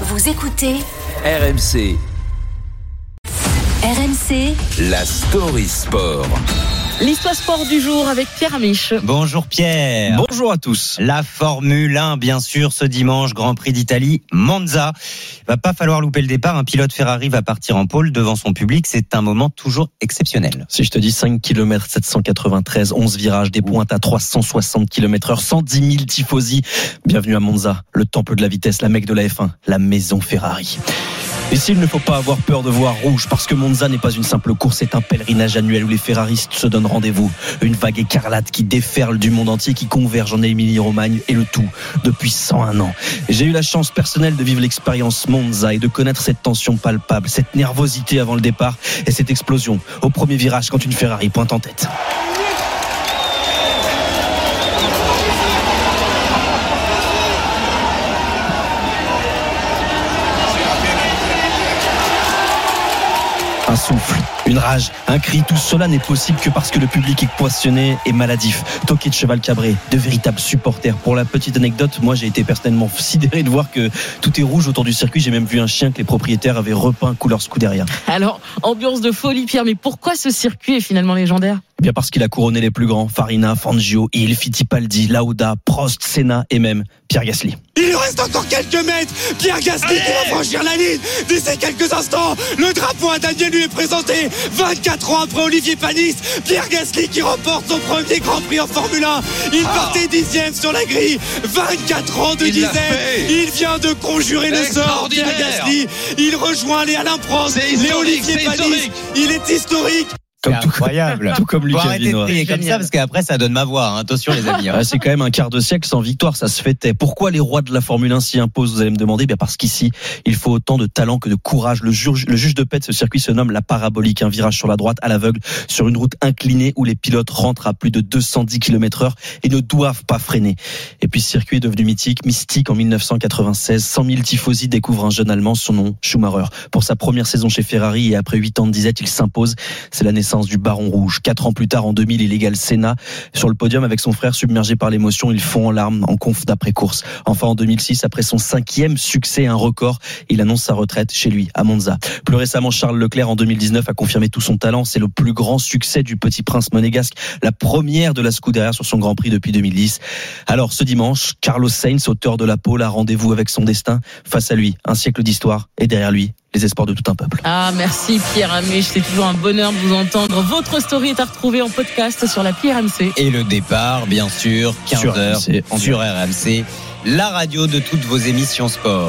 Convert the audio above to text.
Vous écoutez RMC, RMC la story sport. L'histoire sport du jour avec Pierre Amiche. Bonjour Pierre. Bonjour à tous. La Formule 1, bien sûr, ce dimanche, Grand Prix d'Italie, Monza. Il va pas falloir louper le départ. Un pilote Ferrari va partir en pôle devant son public. C'est un moment toujours exceptionnel. Si je te dis 5 km 793, 11 virages, des pointes à 360 km heure, 110 000 tifosi. Bienvenue à Monza, le temple de la vitesse, la mecque de la F1, la maison Ferrari. Ici, il ne faut pas avoir peur de voir rouge parce que Monza n'est pas une simple course, c'est un pèlerinage annuel où les ferraristes se donnent Une vague écarlate qui déferle du monde entier, qui converge en Émilie-Romagne et le tout depuis 101 ans. J'ai eu la chance personnelle de vivre l'expérience Monza et de connaître cette tension palpable, cette nervosité avant le départ et cette explosion au premier virage quand une Ferrari pointe en tête. Un souffle, une rage, un cri, tout cela n'est possible que parce que le public est poissonné et maladif. Toqué de cheval cabré, de véritables supporters. Pour la petite anecdote, moi j'ai été personnellement sidéré de voir que tout est rouge autour du circuit. J'ai même vu un chien que les propriétaires avaient repeint couleur Scuderia. Alors, ambiance de folie Pierre, mais pourquoi ce circuit est finalement légendaire? Bien parce qu'il a couronné les plus grands, Farina, Fangio, Hill, Fittipaldi, Lauda, Prost, Senna et même Pierre Gasly. Il lui reste encore quelques mètres. Pierre Gasly qui va franchir la ligne d'ici quelques instants. Le drapeau à Daniel lui est présenté. 24 ans après Olivier Panis. Pierre Gasly qui remporte son premier Grand Prix en Formule 1. Il partait dixième sur la grille. 24 ans de fait. Il vient de conjurer le sort. Pierre. Gasly. Il rejoint les Alain Prost, les Olivier Panis. historique. Il est historique. C'est incroyable. Tout comme Lucas arrêter de crier comme ça parce qu'après ça donne ma voix. hein. Attention les amis. hein. Ouais, c'est quand même un quart de siècle sans victoire, ça se fêtait. Pourquoi les rois de la Formule 1 s'y imposent, vous allez me demander? Bien parce qu'ici, il faut autant de talent que de courage. Le juge, le juge de paix de ce circuit se nomme la parabolique, un virage sur la droite à l'aveugle, sur une route inclinée où les pilotes rentrent à plus de 210 km heure et ne doivent pas freiner. Et puis ce circuit est devenu mythique, mystique en 1996. 100 000 tifosi découvrent un jeune Allemand, son nom Schumacher. Pour sa première saison chez Ferrari et après 8 ans de disette, il s'impose. C'est la naissance du Baron Rouge. Quatre ans plus tard, en 2000, il égale Senna sur le podium avec son frère submergé par l'émotion. Il fond en larmes en conf d'après-course. Enfin, en 2006, après son cinquième succès, un record, il annonce sa retraite chez lui, à Monza. Plus récemment, Charles Leclerc, en 2019, a confirmé tout son talent. C'est le plus grand succès du petit prince monégasque, la première de la Scuderia sur son Grand Prix depuis 2010. Alors, ce dimanche, Carlos Sainz, auteur de la pole, a rendez-vous avec son destin. Face à lui, un siècle d'histoire et derrière lui, les espoirs de tout un peuple. Ah, merci Pierre Amiche, c'est toujours un bonheur de vous entendre. Votre story est à retrouver en podcast sur l'appli RMC. Et le départ, bien sûr, 15 Sur heures RMC, en sur RMC, la radio de toutes vos émissions sport.